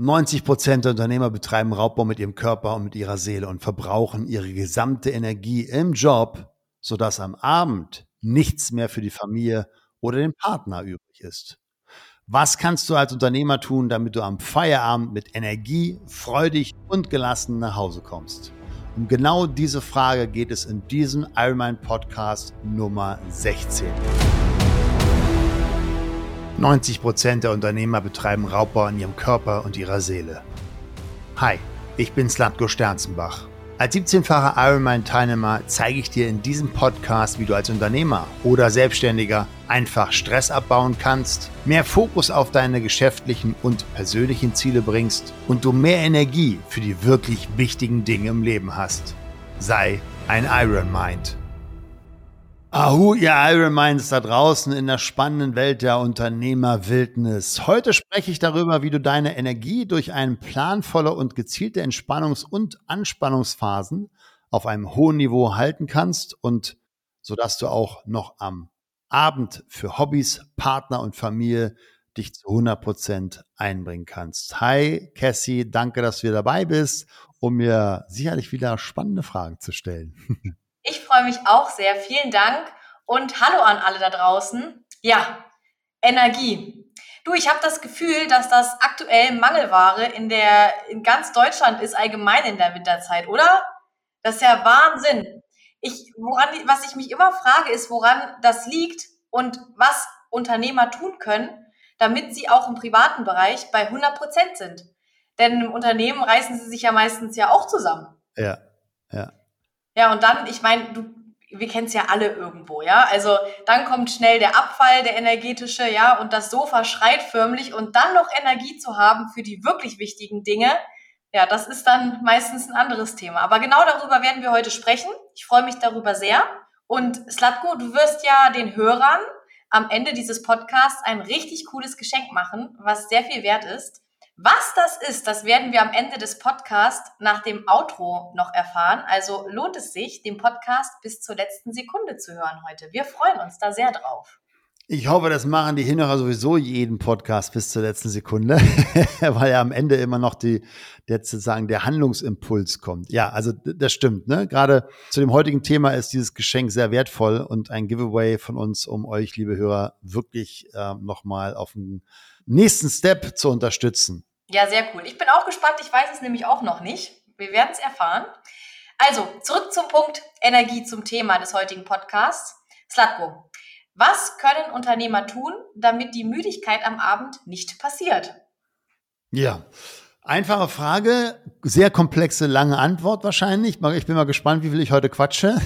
90 Prozent der Unternehmer betreiben Raubbau mit ihrem Körper und mit ihrer Seele und verbrauchen ihre gesamte Energie im Job, sodass am Abend nichts mehr für die Familie oder den Partner übrig ist. Was kannst du als Unternehmer tun, damit du am Feierabend mit Energie, freudig und gelassen nach Hause kommst? Um genau diese Frage geht es in diesem Ironman Podcast Nummer 16. 90 Prozent der Unternehmer betreiben Raubbau an ihrem Körper und ihrer Seele. Hi, ich bin Slatko Sternzenbach. Als 17-facher Ironman-Teilnehmer zeige ich dir in diesem Podcast, wie du als Unternehmer oder Selbstständiger einfach Stress abbauen kannst, mehr Fokus auf deine geschäftlichen und persönlichen Ziele bringst und du mehr Energie für die wirklich wichtigen Dinge im Leben hast. Sei ein Iron Mind. Ahu, ihr Iron Minds da draußen in der spannenden Welt der Unternehmerwildnis. Heute spreche ich darüber, wie du deine Energie durch ein planvolle und gezielte Entspannungs- und Anspannungsphasen auf einem hohen Niveau halten kannst und sodass du auch noch am Abend für Hobbys, Partner und Familie dich zu 100 Prozent einbringen kannst. Hi, Cassie, danke, dass du dabei bist, um mir sicherlich wieder spannende Fragen zu stellen. Freue mich auch sehr. Vielen Dank und hallo an alle da draußen. Ja, Energie. Du, ich habe das Gefühl, dass das aktuell Mangelware in der in ganz Deutschland ist allgemein in der Winterzeit, oder? Das ist ja Wahnsinn. Ich woran was ich mich immer frage, ist, woran das liegt und was Unternehmer tun können, damit sie auch im privaten Bereich bei 100 Prozent sind. Denn im Unternehmen reißen sie sich ja meistens ja auch zusammen. Ja, ja. Ja, und dann, ich meine, du, wir kennen es ja alle irgendwo, ja. Also dann kommt schnell der Abfall, der energetische, ja, und das Sofa schreit förmlich und dann noch Energie zu haben für die wirklich wichtigen Dinge, ja, das ist dann meistens ein anderes Thema. Aber genau darüber werden wir heute sprechen. Ich freue mich darüber sehr. Und Slatko, du wirst ja den Hörern am Ende dieses Podcasts ein richtig cooles Geschenk machen, was sehr viel wert ist. Was das ist, das werden wir am Ende des Podcasts nach dem Outro noch erfahren. Also lohnt es sich, den Podcast bis zur letzten Sekunde zu hören heute. Wir freuen uns da sehr drauf. Ich hoffe, das machen die Hinhörer sowieso jeden Podcast bis zur letzten Sekunde, weil ja am Ende immer noch die, der sozusagen der Handlungsimpuls kommt. Ja, also das stimmt. Ne? Gerade zu dem heutigen Thema ist dieses Geschenk sehr wertvoll und ein Giveaway von uns, um euch, liebe Hörer, wirklich äh, nochmal auf den nächsten Step zu unterstützen. Ja, sehr cool. Ich bin auch gespannt. Ich weiß es nämlich auch noch nicht. Wir werden es erfahren. Also, zurück zum Punkt Energie zum Thema des heutigen Podcasts. Slatko, was können Unternehmer tun, damit die Müdigkeit am Abend nicht passiert? Ja, einfache Frage, sehr komplexe, lange Antwort wahrscheinlich. Ich bin mal gespannt, wie viel ich heute quatsche.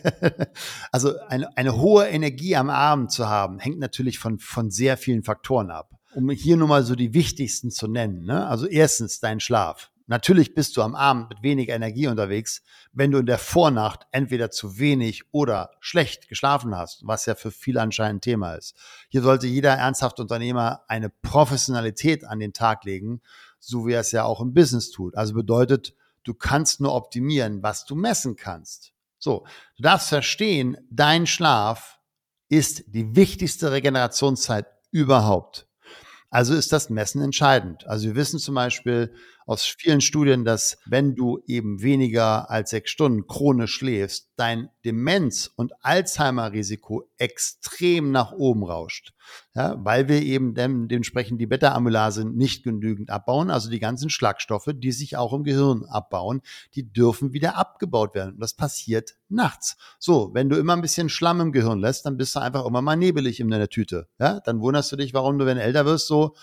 also eine, eine hohe Energie am Abend zu haben, hängt natürlich von, von sehr vielen Faktoren ab um hier nur mal so die wichtigsten zu nennen. Ne? Also erstens dein Schlaf. Natürlich bist du am Abend mit weniger Energie unterwegs, wenn du in der Vornacht entweder zu wenig oder schlecht geschlafen hast, was ja für viele anscheinend ein Thema ist. Hier sollte jeder ernsthafte Unternehmer eine Professionalität an den Tag legen, so wie er es ja auch im Business tut. Also bedeutet, du kannst nur optimieren, was du messen kannst. So, du darfst verstehen, dein Schlaf ist die wichtigste Regenerationszeit überhaupt. Also ist das Messen entscheidend. Also wir wissen zum Beispiel aus vielen Studien, dass wenn du eben weniger als sechs Stunden chronisch schläfst, dein Demenz- und Alzheimer-Risiko extrem nach oben rauscht. Ja, weil wir eben dementsprechend die Beta-Amylase nicht genügend abbauen, also die ganzen Schlagstoffe, die sich auch im Gehirn abbauen, die dürfen wieder abgebaut werden. Und das passiert nachts. So, wenn du immer ein bisschen Schlamm im Gehirn lässt, dann bist du einfach immer mal nebelig in deiner Tüte. Ja, dann wunderst du dich, warum du, wenn du älter wirst, so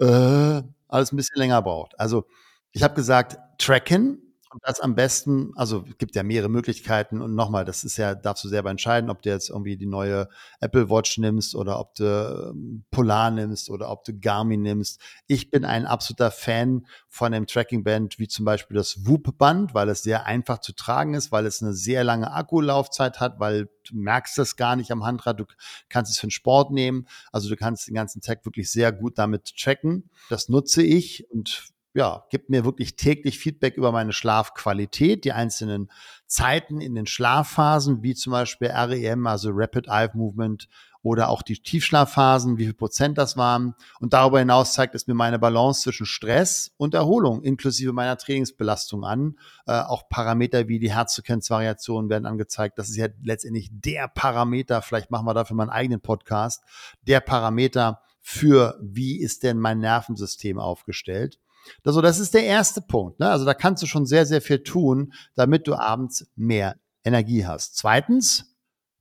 äh, alles ein bisschen länger braucht. Also ich habe gesagt, tracken und das am besten, also es gibt ja mehrere Möglichkeiten und nochmal, das ist ja, darfst du selber entscheiden, ob du jetzt irgendwie die neue Apple Watch nimmst oder ob du ähm, Polar nimmst oder ob du Garmin nimmst. Ich bin ein absoluter Fan von einem Tracking-Band wie zum Beispiel das Whoop-Band, weil es sehr einfach zu tragen ist, weil es eine sehr lange Akkulaufzeit hat, weil du merkst das gar nicht am Handrad, du kannst es für den Sport nehmen, also du kannst den ganzen Tag wirklich sehr gut damit tracken. Das nutze ich und ja, gibt mir wirklich täglich Feedback über meine Schlafqualität, die einzelnen Zeiten in den Schlafphasen, wie zum Beispiel REM, also Rapid Eye Movement oder auch die Tiefschlafphasen, wie viel Prozent das waren. Und darüber hinaus zeigt es mir meine Balance zwischen Stress und Erholung inklusive meiner Trainingsbelastung an. Äh, auch Parameter wie die Herzfrequenzvariationen werden angezeigt. Das ist ja letztendlich der Parameter. Vielleicht machen wir dafür mal einen eigenen Podcast. Der Parameter für wie ist denn mein Nervensystem aufgestellt. Also das ist der erste Punkt. Ne? Also da kannst du schon sehr, sehr viel tun, damit du abends mehr Energie hast. Zweitens,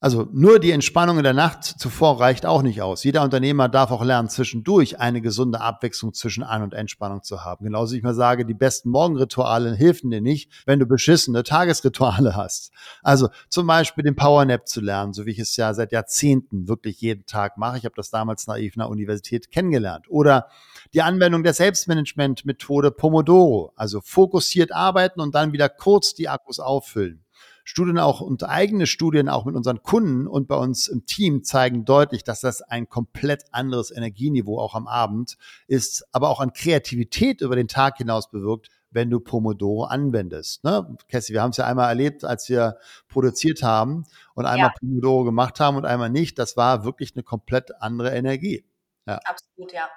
also nur die Entspannung in der Nacht zuvor reicht auch nicht aus. Jeder Unternehmer darf auch lernen, zwischendurch eine gesunde Abwechslung zwischen An- und Entspannung zu haben. Genauso wie ich mal sage, die besten Morgenrituale helfen dir nicht, wenn du beschissene Tagesrituale hast. Also zum Beispiel den Powernap zu lernen, so wie ich es ja seit Jahrzehnten wirklich jeden Tag mache. Ich habe das damals naiv in der Universität kennengelernt. Oder die Anwendung der Selbstmanagement-Methode Pomodoro, also fokussiert arbeiten und dann wieder kurz die Akkus auffüllen. Studien auch und eigene Studien auch mit unseren Kunden und bei uns im Team zeigen deutlich, dass das ein komplett anderes Energieniveau auch am Abend ist, aber auch an Kreativität über den Tag hinaus bewirkt, wenn du Pomodoro anwendest. Ne? Cassie, wir haben es ja einmal erlebt, als wir produziert haben und einmal ja. Pomodoro gemacht haben und einmal nicht. Das war wirklich eine komplett andere Energie. Ja. Absolut, ja.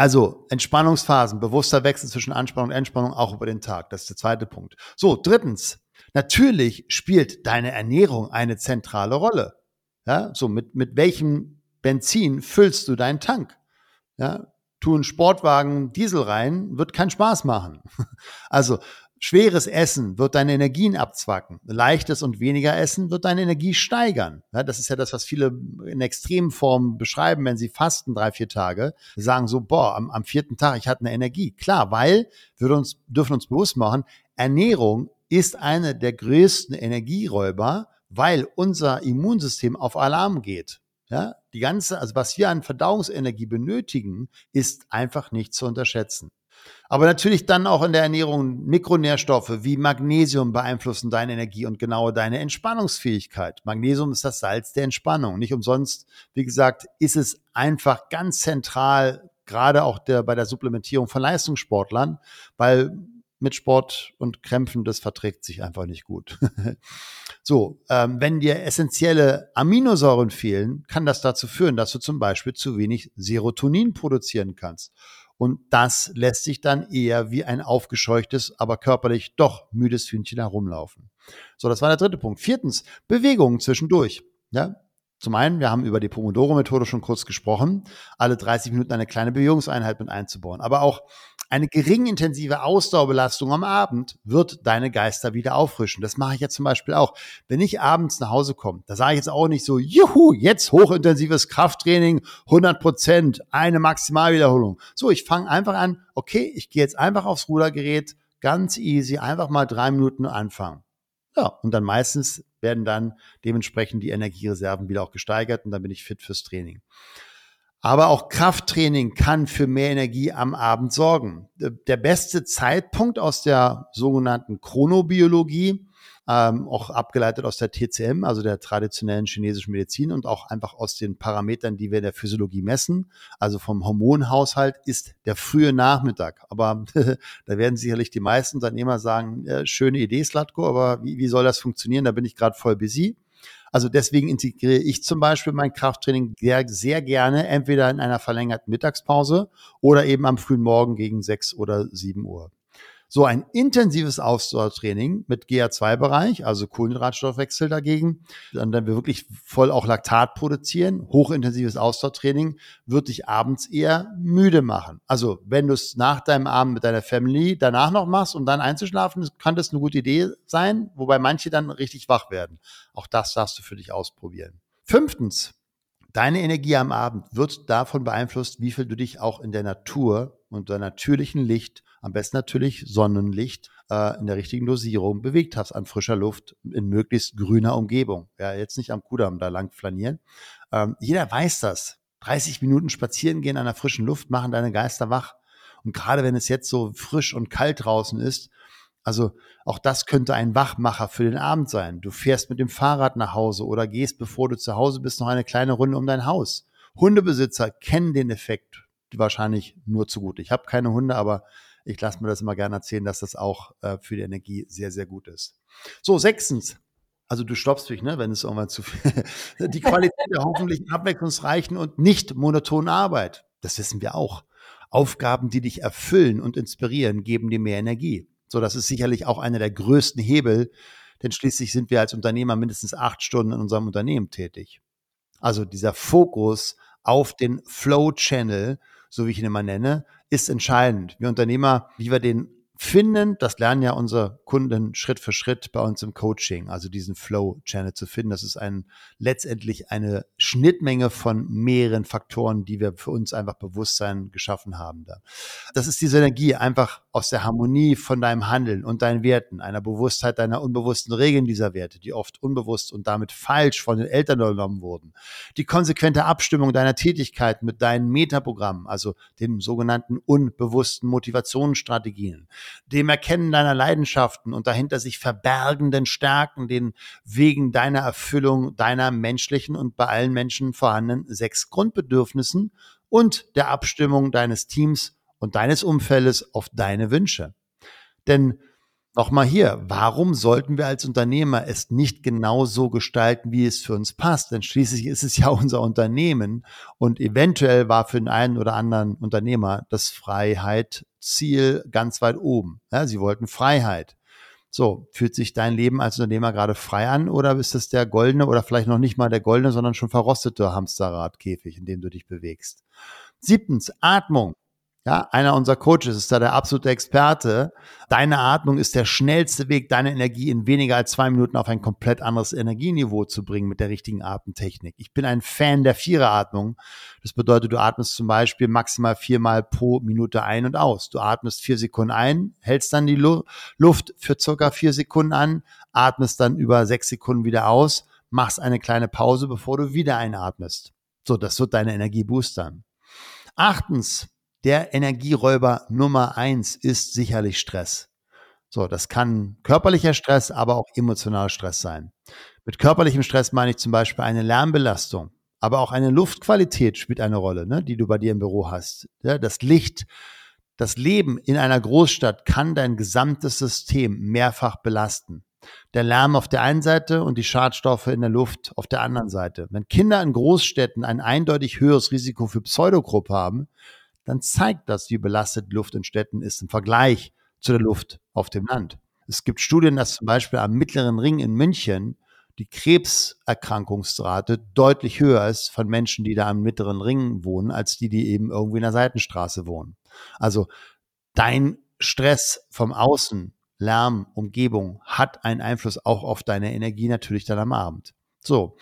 Also Entspannungsphasen, bewusster Wechsel zwischen Anspannung und Entspannung auch über den Tag. Das ist der zweite Punkt. So, drittens, Natürlich spielt deine Ernährung eine zentrale Rolle. Ja, so mit, mit welchem Benzin füllst du deinen Tank? Ja, tu einen Sportwagen Diesel rein, wird keinen Spaß machen. Also schweres Essen wird deine Energien abzwacken. Leichtes und weniger Essen wird deine Energie steigern. Ja, das ist ja das, was viele in extremen Formen beschreiben, wenn sie fasten drei, vier Tage. Sagen so, boah, am, am vierten Tag, ich hatte eine Energie. Klar, weil wir uns, dürfen uns bewusst machen, Ernährung ist eine der größten Energieräuber, weil unser Immunsystem auf Alarm geht. Ja, die ganze, also was wir an Verdauungsenergie benötigen, ist einfach nicht zu unterschätzen. Aber natürlich dann auch in der Ernährung Mikronährstoffe wie Magnesium beeinflussen deine Energie und genau deine Entspannungsfähigkeit. Magnesium ist das Salz der Entspannung. Nicht umsonst, wie gesagt, ist es einfach ganz zentral, gerade auch der, bei der Supplementierung von Leistungssportlern, weil mit Sport und Krämpfen, das verträgt sich einfach nicht gut. so, ähm, wenn dir essentielle Aminosäuren fehlen, kann das dazu führen, dass du zum Beispiel zu wenig Serotonin produzieren kannst. Und das lässt sich dann eher wie ein aufgescheuchtes, aber körperlich doch müdes Hühnchen herumlaufen. So, das war der dritte Punkt. Viertens, Bewegungen zwischendurch. Ja, zum einen, wir haben über die Pomodoro-Methode schon kurz gesprochen, alle 30 Minuten eine kleine Bewegungseinheit mit einzubauen. Aber auch eine gering intensive Ausdauerbelastung am Abend wird deine Geister wieder auffrischen. Das mache ich jetzt zum Beispiel auch. Wenn ich abends nach Hause komme, da sage ich jetzt auch nicht so, juhu, jetzt hochintensives Krafttraining, 100 Prozent, eine Maximalwiederholung. So, ich fange einfach an, okay, ich gehe jetzt einfach aufs Rudergerät, ganz easy, einfach mal drei Minuten anfangen. Ja, und dann meistens werden dann dementsprechend die Energiereserven wieder auch gesteigert und dann bin ich fit fürs Training. Aber auch Krafttraining kann für mehr Energie am Abend sorgen. Der beste Zeitpunkt aus der sogenannten Chronobiologie ähm, auch abgeleitet aus der TCM, also der traditionellen chinesischen Medizin und auch einfach aus den Parametern, die wir in der Physiologie messen, also vom Hormonhaushalt, ist der frühe Nachmittag. Aber da werden sicherlich die meisten Unternehmer sagen, ja, schöne Idee, Slatko, aber wie, wie soll das funktionieren? Da bin ich gerade voll busy. Also deswegen integriere ich zum Beispiel mein Krafttraining sehr, sehr gerne, entweder in einer verlängerten Mittagspause oder eben am frühen Morgen gegen sechs oder sieben Uhr. So ein intensives Ausdauertraining mit GA2-Bereich, also Kohlenhydratstoffwechsel dagegen, dann, dann wir wirklich voll auch Laktat produzieren, hochintensives Ausdauertraining, wird dich abends eher müde machen. Also wenn du es nach deinem Abend mit deiner Family danach noch machst, um dann einzuschlafen, kann das eine gute Idee sein, wobei manche dann richtig wach werden. Auch das darfst du für dich ausprobieren. Fünftens, Deine Energie am Abend wird davon beeinflusst, wie viel du dich auch in der Natur unter natürlichem Licht am besten natürlich Sonnenlicht äh, in der richtigen Dosierung bewegt hast an frischer Luft in möglichst grüner Umgebung. Ja, jetzt nicht am Kudamm da lang flanieren. Ähm, jeder weiß das. 30 Minuten spazieren gehen an der frischen Luft machen deine Geister wach. Und gerade wenn es jetzt so frisch und kalt draußen ist, also auch das könnte ein Wachmacher für den Abend sein. Du fährst mit dem Fahrrad nach Hause oder gehst, bevor du zu Hause bist, noch eine kleine Runde um dein Haus. Hundebesitzer kennen den Effekt wahrscheinlich nur zu gut. Ich habe keine Hunde, aber ich lasse mir das immer gerne erzählen, dass das auch äh, für die Energie sehr, sehr gut ist. So, sechstens, Also du stoppst mich, ne, wenn es irgendwann zu viel. Die Qualität der hoffentlich abwechslungsreichen und nicht monotonen Arbeit. Das wissen wir auch. Aufgaben, die dich erfüllen und inspirieren, geben dir mehr Energie. So, das ist sicherlich auch einer der größten Hebel, denn schließlich sind wir als Unternehmer mindestens acht Stunden in unserem Unternehmen tätig. Also dieser Fokus auf den Flow Channel, so wie ich ihn immer nenne, ist entscheidend. Wir Unternehmer, wie wir den finden. Das lernen ja unsere Kunden Schritt für Schritt bei uns im Coaching, also diesen Flow-Channel zu finden. Das ist ein, letztendlich eine Schnittmenge von mehreren Faktoren, die wir für uns einfach Bewusstsein geschaffen haben. Da. Das ist diese Energie einfach aus der Harmonie von deinem Handeln und deinen Werten, einer Bewusstheit deiner unbewussten Regeln dieser Werte, die oft unbewusst und damit falsch von den Eltern übernommen wurden. Die konsequente Abstimmung deiner Tätigkeit mit deinen Metaprogrammen, also den sogenannten unbewussten Motivationsstrategien dem Erkennen deiner Leidenschaften und dahinter sich verbergenden Stärken, den wegen deiner Erfüllung deiner menschlichen und bei allen Menschen vorhandenen sechs Grundbedürfnissen und der Abstimmung deines Teams und deines Umfeldes auf deine Wünsche. Denn Nochmal hier, warum sollten wir als Unternehmer es nicht genau so gestalten, wie es für uns passt? Denn schließlich ist es ja unser Unternehmen und eventuell war für den einen oder anderen Unternehmer das Freiheit Ziel ganz weit oben. Ja, sie wollten Freiheit. So, fühlt sich dein Leben als Unternehmer gerade frei an oder ist es der goldene oder vielleicht noch nicht mal der goldene, sondern schon verrostete Hamsterradkäfig, in dem du dich bewegst? Siebtens, Atmung. Ja, einer unserer Coaches ist da der absolute Experte. Deine Atmung ist der schnellste Weg, deine Energie in weniger als zwei Minuten auf ein komplett anderes Energieniveau zu bringen mit der richtigen Atemtechnik. Ich bin ein Fan der Viereratmung. Das bedeutet, du atmest zum Beispiel maximal viermal pro Minute ein und aus. Du atmest vier Sekunden ein, hältst dann die Luft für circa vier Sekunden an, atmest dann über sechs Sekunden wieder aus, machst eine kleine Pause, bevor du wieder einatmest. So, das wird deine Energie boostern. Achtens, der Energieräuber Nummer eins ist sicherlich Stress. So, das kann körperlicher Stress, aber auch emotionaler Stress sein. Mit körperlichem Stress meine ich zum Beispiel eine Lärmbelastung, aber auch eine Luftqualität spielt eine Rolle, ne, die du bei dir im Büro hast. Ja, das Licht, das Leben in einer Großstadt kann dein gesamtes System mehrfach belasten. Der Lärm auf der einen Seite und die Schadstoffe in der Luft auf der anderen Seite. Wenn Kinder in Großstädten ein eindeutig höheres Risiko für Pseudogruppe haben, dann zeigt das, wie belastet Luft in Städten ist im Vergleich zu der Luft auf dem Land. Es gibt Studien, dass zum Beispiel am mittleren Ring in München die Krebserkrankungsrate deutlich höher ist von Menschen, die da am mittleren Ring wohnen, als die, die eben irgendwie in der Seitenstraße wohnen. Also dein Stress vom Außen, Lärm, Umgebung hat einen Einfluss auch auf deine Energie natürlich dann am Abend. So.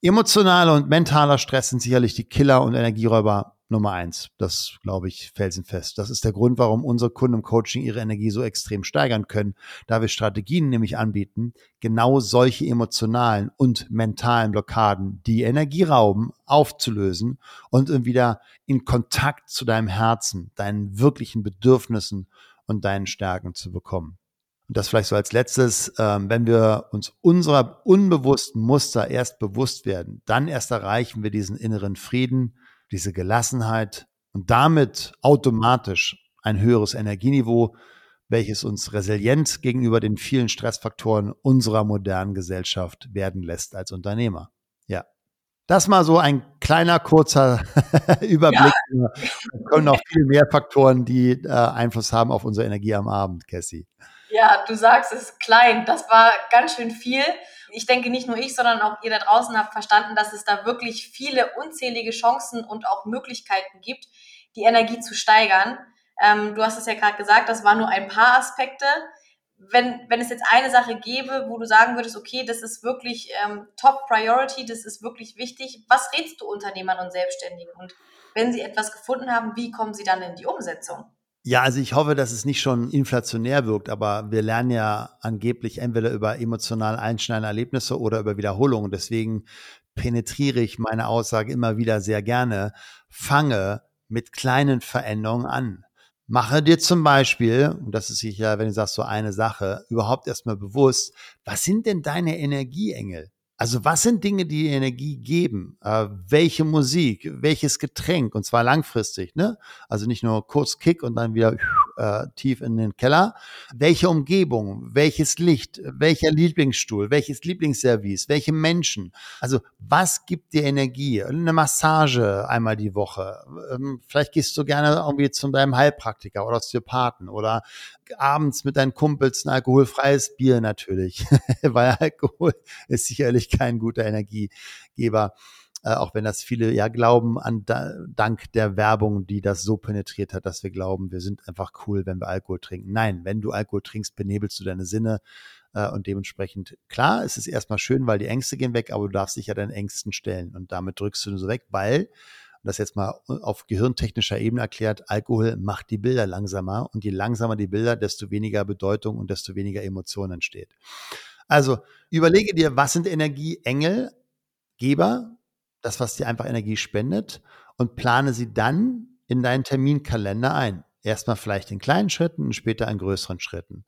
Emotionaler und mentaler Stress sind sicherlich die Killer und Energieräuber Nummer eins. Das glaube ich felsenfest. Das ist der Grund, warum unsere Kunden im Coaching ihre Energie so extrem steigern können, da wir Strategien nämlich anbieten, genau solche emotionalen und mentalen Blockaden, die Energie rauben, aufzulösen und wieder in Kontakt zu deinem Herzen, deinen wirklichen Bedürfnissen und deinen Stärken zu bekommen. Und das vielleicht so als letztes, ähm, wenn wir uns unserer unbewussten Muster erst bewusst werden, dann erst erreichen wir diesen inneren Frieden, diese Gelassenheit und damit automatisch ein höheres Energieniveau, welches uns resilient gegenüber den vielen Stressfaktoren unserer modernen Gesellschaft werden lässt als Unternehmer. Ja. Das mal so ein kleiner, kurzer Überblick. Ja. Wir können noch viel mehr Faktoren, die äh, Einfluss haben auf unsere Energie am Abend, Cassie. Ja, du sagst es klein. Das war ganz schön viel ich denke, nicht nur ich, sondern auch ihr da draußen habt verstanden, dass es da wirklich viele unzählige Chancen und auch Möglichkeiten gibt, die Energie zu steigern. Ähm, du hast es ja gerade gesagt, das waren nur ein paar Aspekte. Wenn, wenn es jetzt eine Sache gäbe, wo du sagen würdest, okay, das ist wirklich ähm, Top Priority, das ist wirklich wichtig, was rätst du Unternehmern und Selbstständigen? Und wenn sie etwas gefunden haben, wie kommen sie dann in die Umsetzung? Ja, also ich hoffe, dass es nicht schon inflationär wirkt, aber wir lernen ja angeblich entweder über emotional einschneidende Erlebnisse oder über Wiederholungen. Deswegen penetriere ich meine Aussage immer wieder sehr gerne. Fange mit kleinen Veränderungen an. Mache dir zum Beispiel, und das ist sicher, wenn du sagst, so eine Sache, überhaupt erstmal bewusst, was sind denn deine Energieengel? Also was sind Dinge, die Energie geben? Äh, welche Musik, welches Getränk und zwar langfristig, ne? Also nicht nur kurz Kick und dann wieder äh, tief in den Keller. Welche Umgebung, welches Licht, welcher Lieblingsstuhl, welches Lieblingsservice, welche Menschen. Also was gibt dir Energie? Eine Massage einmal die Woche. Ähm, vielleicht gehst du gerne irgendwie zu deinem Heilpraktiker oder Osteopathen oder abends mit deinen Kumpels ein alkoholfreies Bier natürlich, weil Alkohol ist sicherlich kein guter Energiegeber äh, auch wenn das viele ja glauben, an da, dank der Werbung, die das so penetriert hat, dass wir glauben, wir sind einfach cool, wenn wir Alkohol trinken. Nein, wenn du Alkohol trinkst, benebelst du deine Sinne äh, und dementsprechend, klar, es ist erstmal schön, weil die Ängste gehen weg, aber du darfst dich ja deinen Ängsten stellen und damit drückst du so weg, weil das jetzt mal auf gehirntechnischer Ebene erklärt, Alkohol macht die Bilder langsamer und je langsamer die Bilder, desto weniger Bedeutung und desto weniger Emotionen entsteht. Also überlege dir, was sind Energieengel, Geber, das, was dir einfach Energie spendet und plane sie dann in deinen Terminkalender ein. Erstmal vielleicht in kleinen Schritten und später in größeren Schritten.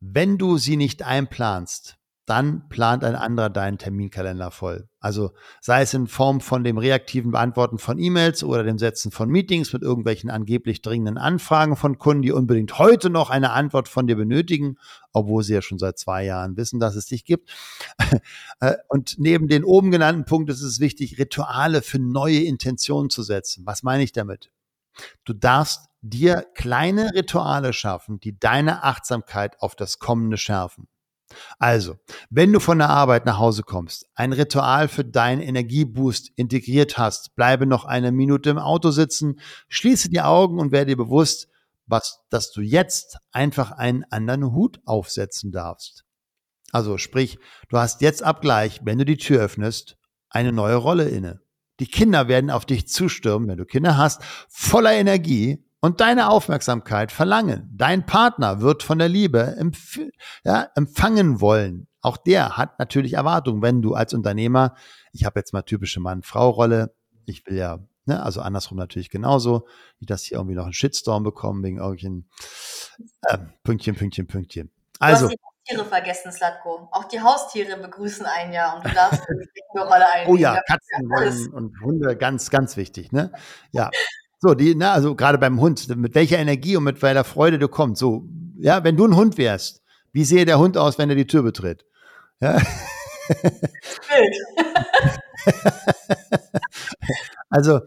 Wenn du sie nicht einplanst, dann plant ein anderer deinen Terminkalender voll. Also sei es in Form von dem reaktiven Beantworten von E-Mails oder dem Setzen von Meetings mit irgendwelchen angeblich dringenden Anfragen von Kunden, die unbedingt heute noch eine Antwort von dir benötigen, obwohl sie ja schon seit zwei Jahren wissen, dass es dich gibt. Äh, und neben den oben genannten Punkten ist es wichtig, Rituale für neue Intentionen zu setzen. Was meine ich damit? Du darfst dir kleine Rituale schaffen, die deine Achtsamkeit auf das Kommende schärfen. Also, wenn du von der Arbeit nach Hause kommst, ein Ritual für deinen Energieboost integriert hast, bleibe noch eine Minute im Auto sitzen, schließe die Augen und werde dir bewusst, was, dass du jetzt einfach einen anderen Hut aufsetzen darfst. Also sprich, du hast jetzt Abgleich, wenn du die Tür öffnest, eine neue Rolle inne. Die Kinder werden auf dich zustürmen, wenn du Kinder hast, voller Energie und deine Aufmerksamkeit verlangen. Dein Partner wird von der Liebe empf ja, empfangen wollen. Auch der hat natürlich Erwartungen, wenn du als Unternehmer, ich habe jetzt mal typische Mann-Frau-Rolle, ich will ja, ne, also andersrum natürlich genauso, wie das hier irgendwie noch einen Shitstorm bekommen wegen irgendwelchen äh, Pünktchen, Pünktchen, Pünktchen. Also. Du hast die Haustiere vergessen, Slatko. Auch die Haustiere begrüßen ein Jahr und du darfst die Rolle einnehmen. Oh ja, Katzen wollen und Hunde, ganz, ganz wichtig, ne? Ja. So, die, na, also gerade beim Hund, mit welcher Energie und mit welcher Freude du kommst. So, ja, wenn du ein Hund wärst, wie sehe der Hund aus, wenn er die Tür betritt? Ja. also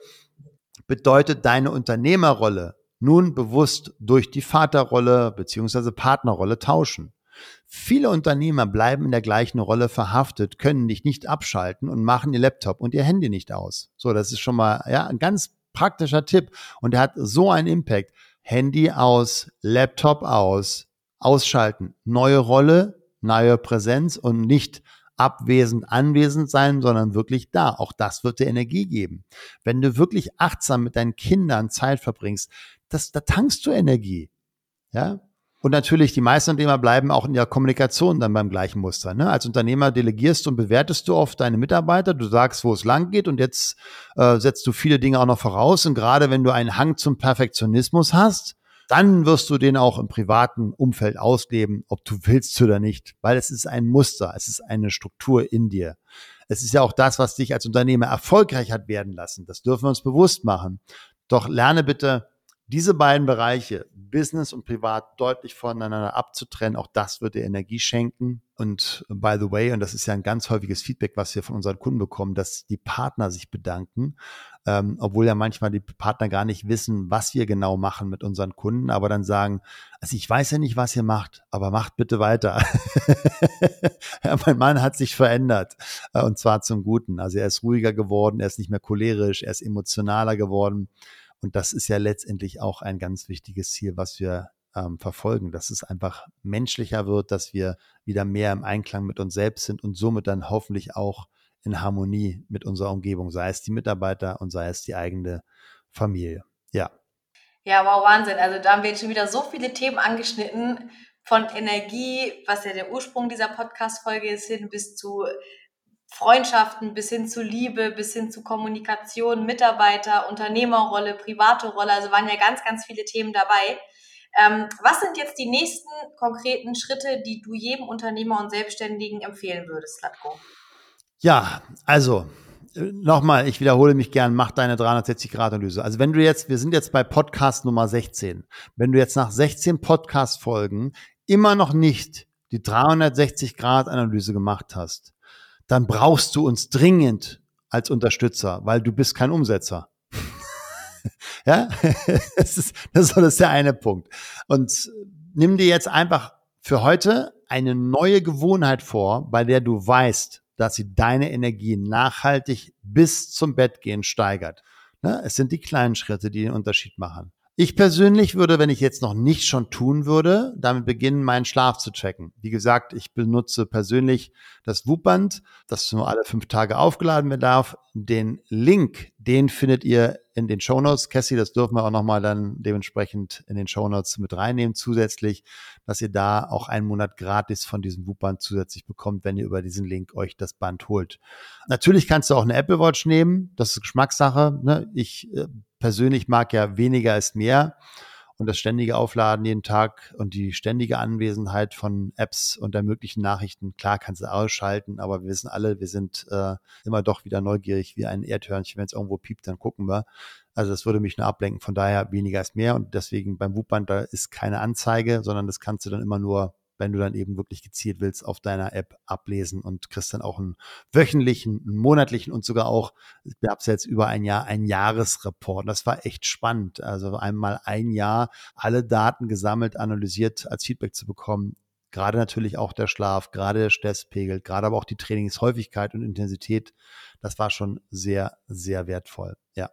bedeutet deine Unternehmerrolle nun bewusst durch die Vaterrolle beziehungsweise Partnerrolle tauschen. Viele Unternehmer bleiben in der gleichen Rolle verhaftet, können dich nicht abschalten und machen ihr Laptop und ihr Handy nicht aus. So, das ist schon mal ja ein ganz praktischer Tipp und der hat so einen Impact. Handy aus, Laptop aus, ausschalten, neue Rolle, neue Präsenz und nicht abwesend anwesend sein, sondern wirklich da. Auch das wird dir Energie geben. Wenn du wirklich achtsam mit deinen Kindern Zeit verbringst, das, da tankst du Energie. Ja, und natürlich, die meisten Unternehmer bleiben auch in der Kommunikation dann beim gleichen Muster. Ne? Als Unternehmer delegierst und bewertest du oft deine Mitarbeiter, du sagst, wo es lang geht und jetzt äh, setzt du viele Dinge auch noch voraus. Und gerade wenn du einen Hang zum Perfektionismus hast, dann wirst du den auch im privaten Umfeld ausleben, ob du willst oder nicht, weil es ist ein Muster, es ist eine Struktur in dir. Es ist ja auch das, was dich als Unternehmer erfolgreich hat werden lassen. Das dürfen wir uns bewusst machen. Doch lerne bitte diese beiden Bereiche, Business und Privat, deutlich voneinander abzutrennen, auch das wird dir Energie schenken. Und by the way, und das ist ja ein ganz häufiges Feedback, was wir von unseren Kunden bekommen, dass die Partner sich bedanken, ähm, obwohl ja manchmal die Partner gar nicht wissen, was wir genau machen mit unseren Kunden, aber dann sagen, also ich weiß ja nicht, was ihr macht, aber macht bitte weiter. ja, mein Mann hat sich verändert äh, und zwar zum Guten. Also er ist ruhiger geworden, er ist nicht mehr cholerisch, er ist emotionaler geworden. Und das ist ja letztendlich auch ein ganz wichtiges Ziel, was wir ähm, verfolgen, dass es einfach menschlicher wird, dass wir wieder mehr im Einklang mit uns selbst sind und somit dann hoffentlich auch in Harmonie mit unserer Umgebung, sei es die Mitarbeiter und sei es die eigene Familie. Ja. Ja, wow, Wahnsinn. Also da haben wir jetzt schon wieder so viele Themen angeschnitten, von Energie, was ja der Ursprung dieser Podcast-Folge ist, hin bis zu Freundschaften bis hin zu Liebe, bis hin zu Kommunikation, Mitarbeiter, Unternehmerrolle, private Rolle. Also waren ja ganz, ganz viele Themen dabei. Ähm, was sind jetzt die nächsten konkreten Schritte, die du jedem Unternehmer und Selbstständigen empfehlen würdest, Latko? Ja, also nochmal, ich wiederhole mich gern, mach deine 360-Grad-Analyse. Also wenn du jetzt, wir sind jetzt bei Podcast Nummer 16. Wenn du jetzt nach 16 Podcast-Folgen immer noch nicht die 360-Grad-Analyse gemacht hast, dann brauchst du uns dringend als Unterstützer, weil du bist kein Umsetzer. ja, das ist, das ist der eine Punkt. Und nimm dir jetzt einfach für heute eine neue Gewohnheit vor, bei der du weißt, dass sie deine Energie nachhaltig bis zum Bettgehen steigert. Ne? Es sind die kleinen Schritte, die den Unterschied machen. Ich persönlich würde, wenn ich jetzt noch nicht schon tun würde, damit beginnen, meinen Schlaf zu checken. Wie gesagt, ich benutze persönlich das Wupband, das nur alle fünf Tage aufgeladen werden darf. Den Link, den findet ihr in den Shownotes. Cassie, das dürfen wir auch nochmal dann dementsprechend in den Shownotes mit reinnehmen zusätzlich, dass ihr da auch einen Monat gratis von diesem Wupband zusätzlich bekommt, wenn ihr über diesen Link euch das Band holt. Natürlich kannst du auch eine Apple Watch nehmen. Das ist Geschmackssache. Ne? Ich äh, persönlich mag ja weniger ist mehr. Und das ständige Aufladen jeden Tag und die ständige Anwesenheit von Apps und der möglichen Nachrichten, klar kannst du ausschalten, aber wir wissen alle, wir sind äh, immer doch wieder neugierig wie ein Erdhörnchen. Wenn es irgendwo piept, dann gucken wir. Also das würde mich nur ablenken. Von daher weniger ist mehr. Und deswegen beim Wupband, da ist keine Anzeige, sondern das kannst du dann immer nur wenn du dann eben wirklich gezielt willst, auf deiner App ablesen und kriegst dann auch einen wöchentlichen, einen monatlichen und sogar auch, ich habe jetzt über ein Jahr, ein Jahresreport. Das war echt spannend. Also einmal ein Jahr alle Daten gesammelt, analysiert als Feedback zu bekommen. Gerade natürlich auch der Schlaf, gerade der Stresspegel, gerade aber auch die Trainingshäufigkeit und Intensität. Das war schon sehr, sehr wertvoll. Ja.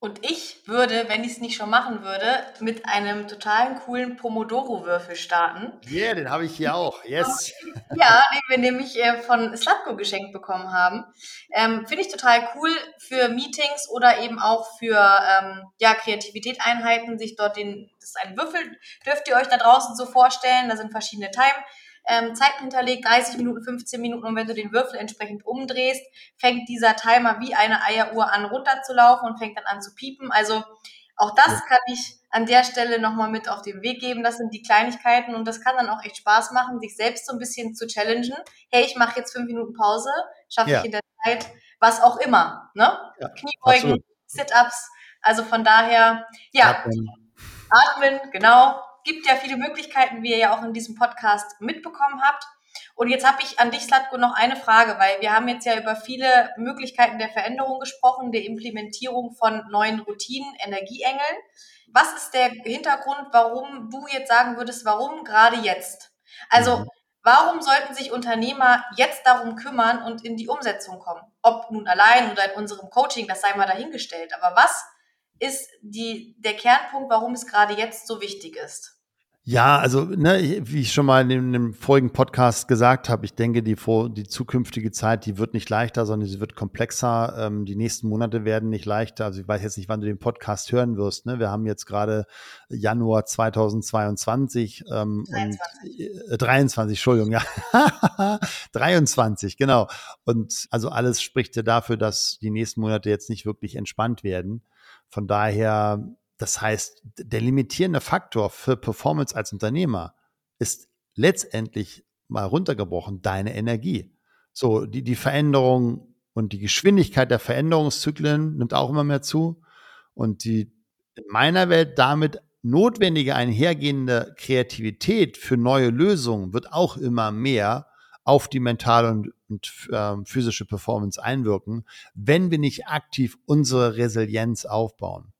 Und ich würde, wenn ich es nicht schon machen würde, mit einem totalen coolen Pomodoro-Würfel starten. Yeah, den habe ich hier auch. Yes. Ja, den wir nämlich äh, von Slatko geschenkt bekommen haben. Ähm, Finde ich total cool für Meetings oder eben auch für ähm, ja, Kreativität-Einheiten, sich dort den, das ist ein Würfel, dürft ihr euch da draußen so vorstellen. Da sind verschiedene Time ähm, Zeiten hinterlegt, 30 Minuten, 15 Minuten und wenn du den Würfel entsprechend umdrehst, fängt dieser Timer wie eine Eieruhr an runterzulaufen und fängt dann an zu piepen. Also auch das kann ich an der Stelle nochmal mit auf den Weg geben. Das sind die Kleinigkeiten und das kann dann auch echt Spaß machen, sich selbst so ein bisschen zu challengen. Hey, ich mache jetzt fünf Minuten Pause, schaffe ja. ich in der Zeit was auch immer. Ne? Ja, Kniebeugen, Sit-Ups. Also von daher, ja, atmen. atmen, genau gibt ja viele Möglichkeiten, wie ihr ja auch in diesem Podcast mitbekommen habt. Und jetzt habe ich an dich, Slatko, noch eine Frage, weil wir haben jetzt ja über viele Möglichkeiten der Veränderung gesprochen, der Implementierung von neuen Routinen, Energieengeln. Was ist der Hintergrund, warum du jetzt sagen würdest, warum gerade jetzt? Also, mhm. warum sollten sich Unternehmer jetzt darum kümmern und in die Umsetzung kommen? Ob nun allein oder in unserem Coaching, das sei mal dahingestellt. Aber was ist die, der Kernpunkt, warum es gerade jetzt so wichtig ist? Ja, also ne, wie ich schon mal in dem, in dem vorigen Podcast gesagt habe, ich denke, die, die zukünftige Zeit, die wird nicht leichter, sondern sie wird komplexer. Ähm, die nächsten Monate werden nicht leichter. Also ich weiß jetzt nicht, wann du den Podcast hören wirst. Ne? Wir haben jetzt gerade Januar 2022 ähm, 23. und äh, 23, Entschuldigung, ja. 23, genau. Und also alles spricht ja dafür, dass die nächsten Monate jetzt nicht wirklich entspannt werden. Von daher das heißt, der limitierende Faktor für Performance als Unternehmer ist letztendlich mal runtergebrochen deine Energie. So, die, die Veränderung und die Geschwindigkeit der Veränderungszyklen nimmt auch immer mehr zu. Und die in meiner Welt damit notwendige einhergehende Kreativität für neue Lösungen wird auch immer mehr auf die mentale und, und äh, physische Performance einwirken, wenn wir nicht aktiv unsere Resilienz aufbauen.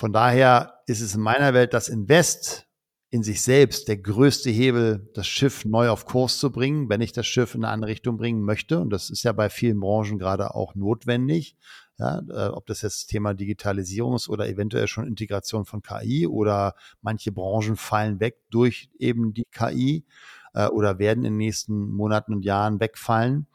Von daher ist es in meiner Welt das Invest in sich selbst der größte Hebel, das Schiff neu auf Kurs zu bringen, wenn ich das Schiff in eine andere Richtung bringen möchte. Und das ist ja bei vielen Branchen gerade auch notwendig. Ja, äh, ob das jetzt Thema Digitalisierung ist oder eventuell schon Integration von KI oder manche Branchen fallen weg durch eben die KI äh, oder werden in den nächsten Monaten und Jahren wegfallen.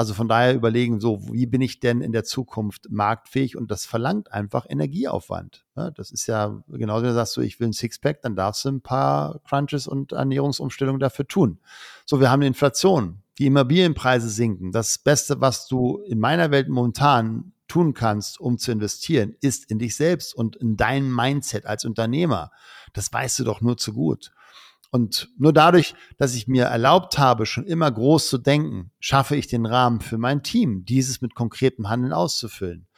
Also von daher überlegen, so, wie bin ich denn in der Zukunft marktfähig? Und das verlangt einfach Energieaufwand. Das ist ja genauso, wenn du sagst, so, ich will ein Sixpack, dann darfst du ein paar Crunches und Ernährungsumstellungen dafür tun. So, wir haben eine Inflation, die Immobilienpreise sinken. Das Beste, was du in meiner Welt momentan tun kannst, um zu investieren, ist in dich selbst und in dein Mindset als Unternehmer. Das weißt du doch nur zu gut. Und nur dadurch, dass ich mir erlaubt habe, schon immer groß zu denken, schaffe ich den Rahmen für mein Team, dieses mit konkretem Handeln auszufüllen.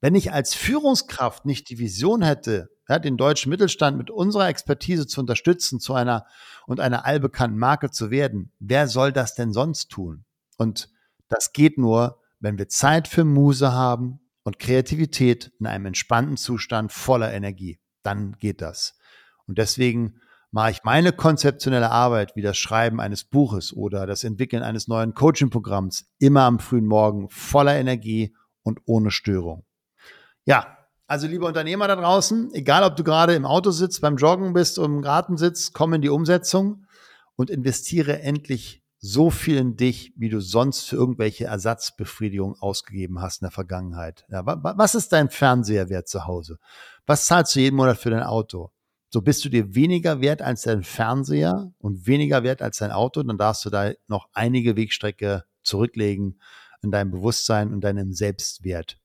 Wenn ich als Führungskraft nicht die Vision hätte, ja, den deutschen Mittelstand mit unserer Expertise zu unterstützen, zu einer und einer allbekannten Marke zu werden, wer soll das denn sonst tun? Und das geht nur, wenn wir Zeit für Muse haben und Kreativität in einem entspannten Zustand voller Energie. Dann geht das. Und deswegen mache ich meine konzeptionelle Arbeit wie das Schreiben eines Buches oder das Entwickeln eines neuen Coaching-Programms immer am frühen Morgen voller Energie und ohne Störung. Ja, also liebe Unternehmer da draußen, egal ob du gerade im Auto sitzt, beim Joggen bist oder im Garten sitzt, komm in die Umsetzung und investiere endlich so viel in dich, wie du sonst für irgendwelche Ersatzbefriedigung ausgegeben hast in der Vergangenheit. Ja, was ist dein Fernseherwert zu Hause? Was zahlst du jeden Monat für dein Auto? So bist du dir weniger wert als dein Fernseher und weniger wert als dein Auto, dann darfst du da noch einige Wegstrecke zurücklegen in deinem Bewusstsein und deinem Selbstwert.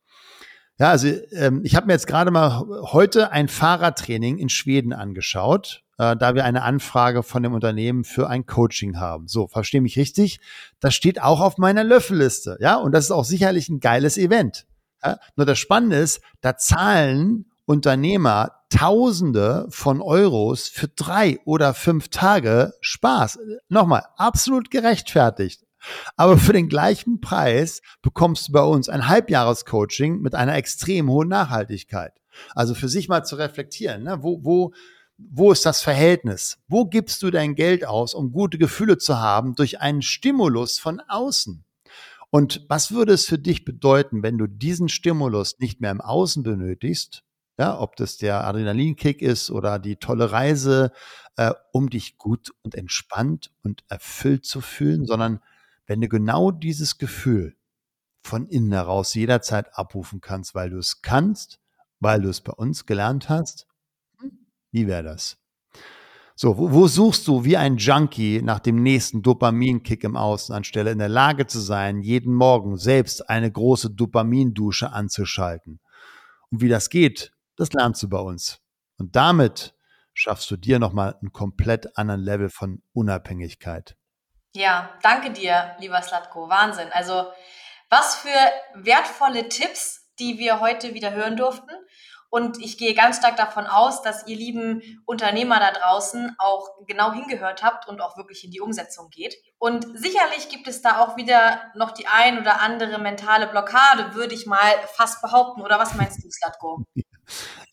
Ja, also ähm, ich habe mir jetzt gerade mal heute ein Fahrradtraining in Schweden angeschaut, äh, da wir eine Anfrage von dem Unternehmen für ein Coaching haben. So, verstehe mich richtig. Das steht auch auf meiner Löffelliste, ja, und das ist auch sicherlich ein geiles Event. Ja? Nur das Spannende ist, da zahlen Unternehmer Tausende von Euros für drei oder fünf Tage Spaß. Nochmal, absolut gerechtfertigt. Aber für den gleichen Preis bekommst du bei uns ein Halbjahrescoaching mit einer extrem hohen Nachhaltigkeit. Also für sich mal zu reflektieren, ne? wo, wo, wo ist das Verhältnis? Wo gibst du dein Geld aus, um gute Gefühle zu haben durch einen Stimulus von außen? Und was würde es für dich bedeuten, wenn du diesen Stimulus nicht mehr im Außen benötigst, ja, ob das der Adrenalinkick ist oder die tolle Reise, äh, um dich gut und entspannt und erfüllt zu fühlen, sondern wenn du genau dieses Gefühl von innen heraus jederzeit abrufen kannst, weil du es kannst, weil du es bei uns gelernt hast, wie wäre das? So, wo, wo, suchst du wie ein Junkie nach dem nächsten Dopaminkick im Außen, anstelle in der Lage zu sein, jeden Morgen selbst eine große Dopamindusche anzuschalten? Und wie das geht, das lernst du bei uns. Und damit schaffst du dir nochmal einen komplett anderen Level von Unabhängigkeit. Ja, danke dir, lieber Slatko. Wahnsinn. Also, was für wertvolle Tipps, die wir heute wieder hören durften. Und ich gehe ganz stark davon aus, dass ihr lieben Unternehmer da draußen auch genau hingehört habt und auch wirklich in die Umsetzung geht. Und sicherlich gibt es da auch wieder noch die ein oder andere mentale Blockade, würde ich mal fast behaupten. Oder was meinst du, Slatko?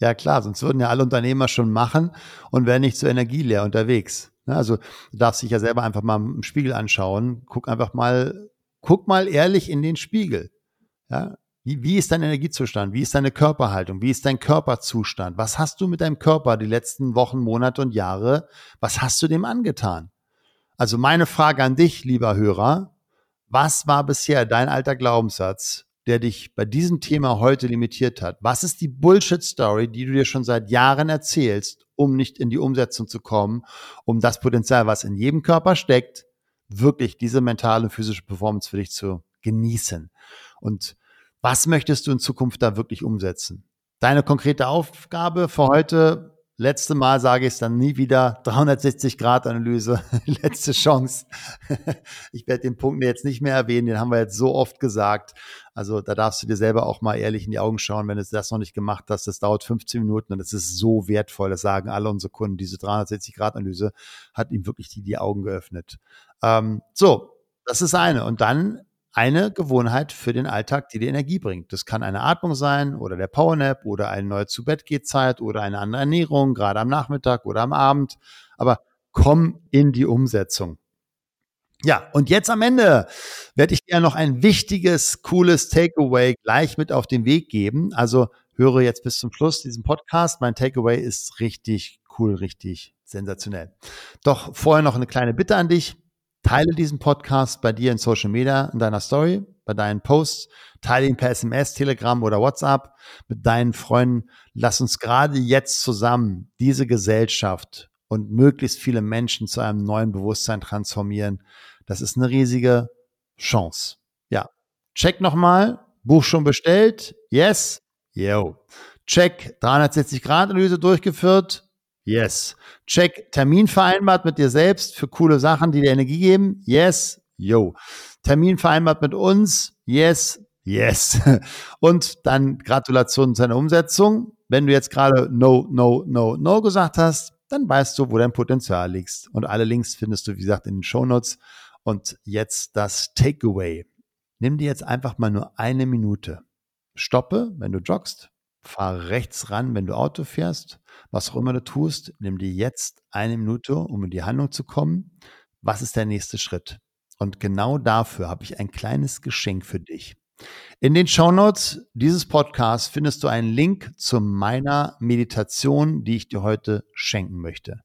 Ja klar, sonst würden ja alle Unternehmer schon machen und wären nicht so energieleer unterwegs. Ne, also du darfst dich ja selber einfach mal im Spiegel anschauen. Guck einfach mal, guck mal ehrlich in den Spiegel. Ja, wie, wie ist dein Energiezustand? Wie ist deine Körperhaltung? Wie ist dein Körperzustand? Was hast du mit deinem Körper die letzten Wochen, Monate und Jahre? Was hast du dem angetan? Also meine Frage an dich, lieber Hörer, was war bisher dein alter Glaubenssatz, der dich bei diesem Thema heute limitiert hat? Was ist die Bullshit-Story, die du dir schon seit Jahren erzählst, um nicht in die Umsetzung zu kommen, um das Potenzial, was in jedem Körper steckt, wirklich diese mentale und physische Performance für dich zu genießen? Und was möchtest du in Zukunft da wirklich umsetzen? Deine konkrete Aufgabe für heute Letzte Mal sage ich es dann nie wieder. 360-Grad-Analyse, letzte Chance. ich werde den Punkt jetzt nicht mehr erwähnen, den haben wir jetzt so oft gesagt. Also da darfst du dir selber auch mal ehrlich in die Augen schauen, wenn du das noch nicht gemacht hast. Das dauert 15 Minuten und es ist so wertvoll. Das sagen alle unsere Kunden. Diese 360-Grad-Analyse hat ihm wirklich die, die Augen geöffnet. Ähm, so, das ist eine. Und dann eine Gewohnheit für den Alltag, die dir Energie bringt. Das kann eine Atmung sein oder der Powernap oder eine neue zu Bett Zeit oder eine andere Ernährung, gerade am Nachmittag oder am Abend. Aber komm in die Umsetzung. Ja, und jetzt am Ende werde ich dir noch ein wichtiges, cooles Takeaway gleich mit auf den Weg geben. Also höre jetzt bis zum Schluss diesen Podcast. Mein Takeaway ist richtig cool, richtig sensationell. Doch vorher noch eine kleine Bitte an dich. Teile diesen Podcast bei dir in Social Media, in deiner Story, bei deinen Posts. Teile ihn per SMS, Telegram oder WhatsApp mit deinen Freunden. Lass uns gerade jetzt zusammen diese Gesellschaft und möglichst viele Menschen zu einem neuen Bewusstsein transformieren. Das ist eine riesige Chance. Ja. Check nochmal. Buch schon bestellt? Yes. Yo. Check. 360 Grad Analyse durchgeführt? Yes. Check. Termin vereinbart mit dir selbst für coole Sachen, die dir Energie geben. Yes. Yo. Termin vereinbart mit uns. Yes. Yes. Und dann Gratulation zu deiner Umsetzung. Wenn du jetzt gerade No, No, No, No gesagt hast, dann weißt du, wo dein Potenzial liegt. Und alle Links findest du, wie gesagt, in den Shownotes. Und jetzt das Takeaway. Nimm dir jetzt einfach mal nur eine Minute. Stoppe, wenn du joggst. Fahre rechts ran, wenn du Auto fährst. Was auch immer du tust, nimm dir jetzt eine Minute, um in die Handlung zu kommen. Was ist der nächste Schritt? Und genau dafür habe ich ein kleines Geschenk für dich. In den Shownotes dieses Podcasts findest du einen Link zu meiner Meditation, die ich dir heute schenken möchte.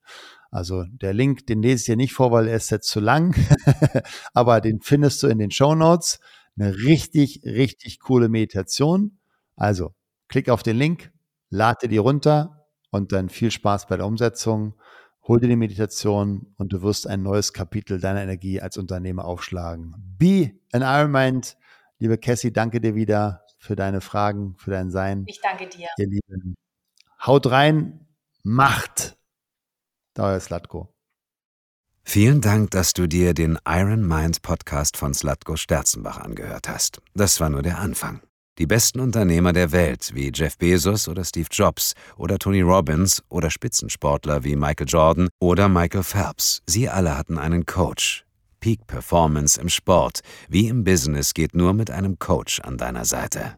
Also der Link, den lese ich dir nicht vor, weil er ist jetzt zu lang, aber den findest du in den Shownotes. Eine richtig, richtig coole Meditation. Also klick auf den Link, lade die runter und dann viel Spaß bei der Umsetzung. Hol dir die Meditation und du wirst ein neues Kapitel deiner Energie als Unternehmer aufschlagen. Be an Iron Mind. Liebe Cassie, danke dir wieder für deine Fragen, für dein Sein. Ich danke dir. Ihr Lieben. Haut rein, macht. Dauer Slatko. Vielen Dank, dass du dir den Iron Mind Podcast von Slatko Sterzenbach angehört hast. Das war nur der Anfang. Die besten Unternehmer der Welt wie Jeff Bezos oder Steve Jobs oder Tony Robbins oder Spitzensportler wie Michael Jordan oder Michael Phelps, sie alle hatten einen Coach, Peak Performance im Sport. Wie im Business geht nur mit einem Coach an deiner Seite.